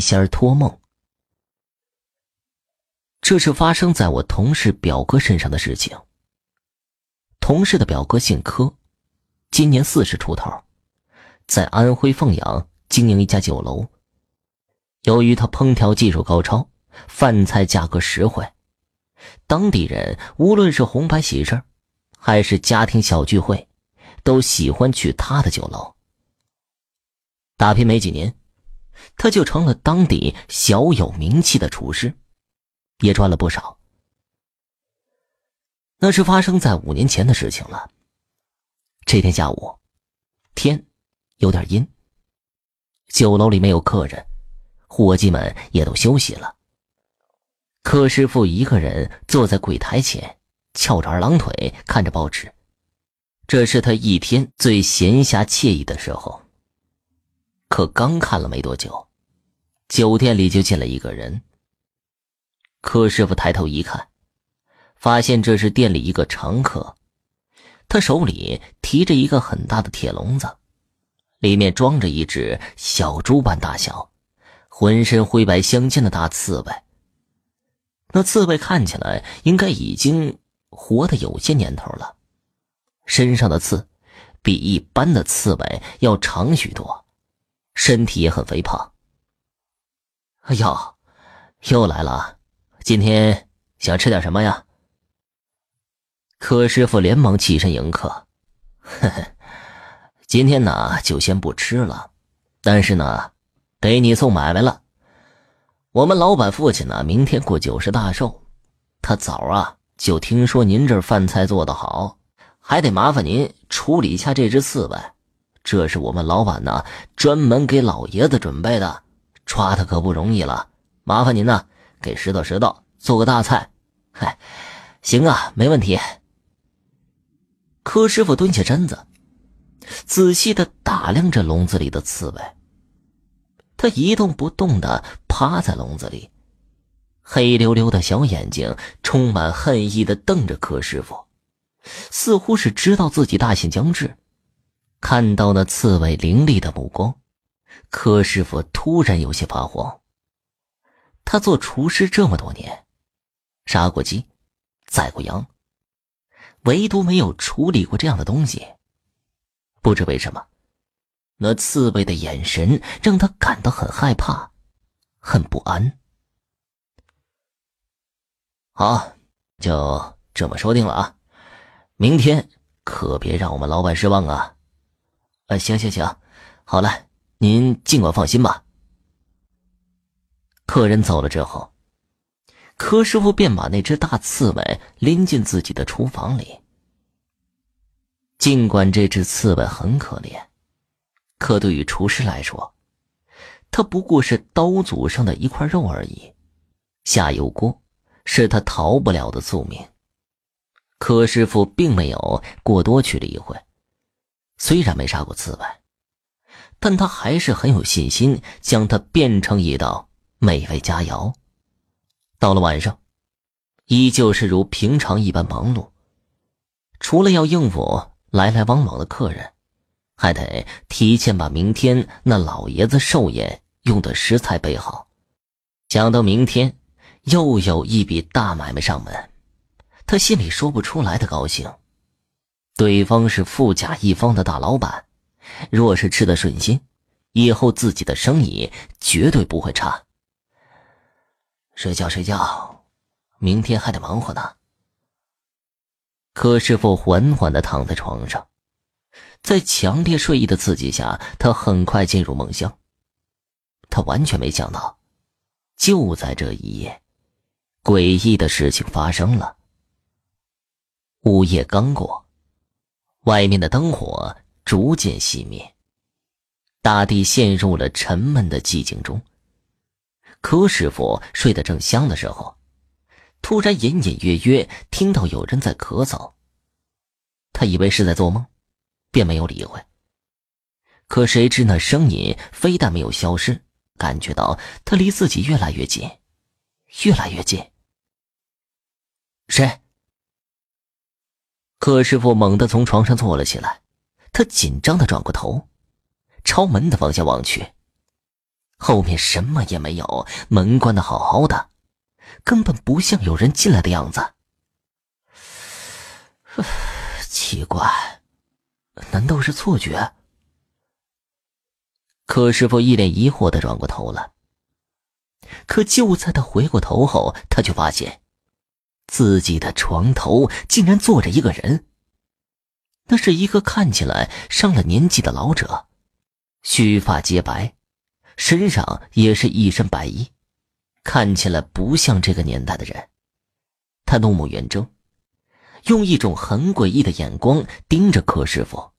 仙儿托梦。这是发生在我同事表哥身上的事情。同事的表哥姓柯，今年四十出头，在安徽凤阳经营一家酒楼。由于他烹调技术高超，饭菜价格实惠，当地人无论是红白喜事还是家庭小聚会，都喜欢去他的酒楼。打拼没几年，他就成了当地小有名气的厨师，也赚了不少。那是发生在五年前的事情了。这天下午，天有点阴，酒楼里没有客人，伙计们也都休息了。柯师傅一个人坐在柜台前，翘着二郎腿看着报纸，这是他一天最闲暇惬意的时候。可刚看了没多久，酒店里就进了一个人。柯师傅抬头一看。发现这是店里一个常客，他手里提着一个很大的铁笼子，里面装着一只小猪般大小、浑身灰白相间的大刺猬。那刺猬看起来应该已经活得有些年头了，身上的刺比一般的刺猬要长许多，身体也很肥胖。哎呦，又来了，今天想吃点什么呀？柯师傅连忙起身迎客，呵呵，今天呢就先不吃了，但是呢，给你送买卖了。我们老板父亲呢明天过九十大寿，他早啊就听说您这饭菜做得好，还得麻烦您处理一下这只刺猬。这是我们老板呢专门给老爷子准备的，抓他可不容易了，麻烦您呢给拾掇拾掇，做个大菜。嗨，行啊，没问题。柯师傅蹲下身子，仔细的打量着笼子里的刺猬。他一动不动的趴在笼子里，黑溜溜的小眼睛充满恨意的瞪着柯师傅，似乎是知道自己大限将至。看到那刺猬凌厉的目光，柯师傅突然有些发慌。他做厨师这么多年，杀过鸡，宰过羊。唯独没有处理过这样的东西。不知为什么，那刺猬的眼神让他感到很害怕，很不安。好，就这么说定了啊！明天可别让我们老板失望啊！啊，行行行，好了，您尽管放心吧。客人走了之后。柯师傅便把那只大刺猬拎进自己的厨房里。尽管这只刺猬很可怜，可对于厨师来说，它不过是刀俎上的一块肉而已。下油锅是他逃不了的宿命。柯师傅并没有过多去理会，虽然没杀过刺猬，但他还是很有信心将它变成一道美味佳肴。到了晚上，依旧是如平常一般忙碌。除了要应付来来往往的客人，还得提前把明天那老爷子寿宴用的食材备好。想到明天又有一笔大买卖上门，他心里说不出来的高兴。对方是富甲一方的大老板，若是吃得顺心，以后自己的生意绝对不会差。睡觉睡觉，明天还得忙活呢。柯师傅缓缓的躺在床上，在强烈睡意的刺激下，他很快进入梦乡。他完全没想到，就在这一夜，诡异的事情发生了。午夜刚过，外面的灯火逐渐熄灭，大地陷入了沉闷的寂静中。柯师傅睡得正香的时候，突然隐隐约约听到有人在咳嗽。他以为是在做梦，便没有理会。可谁知那声音非但没有消失，感觉到他离自己越来越近，越来越近。谁？柯师傅猛地从床上坐了起来，他紧张的转过头，朝门的方向望去。后面什么也没有，门关的好好的，根本不像有人进来的样子。奇怪，难道是错觉？柯师傅一脸疑惑的转过头了。可就在他回过头后，他却发现，自己的床头竟然坐着一个人。那是一个看起来上了年纪的老者，须发皆白，身上也是一身白衣，看起来不像这个年代的人。他怒目圆睁，用一种很诡异的眼光盯着柯师傅。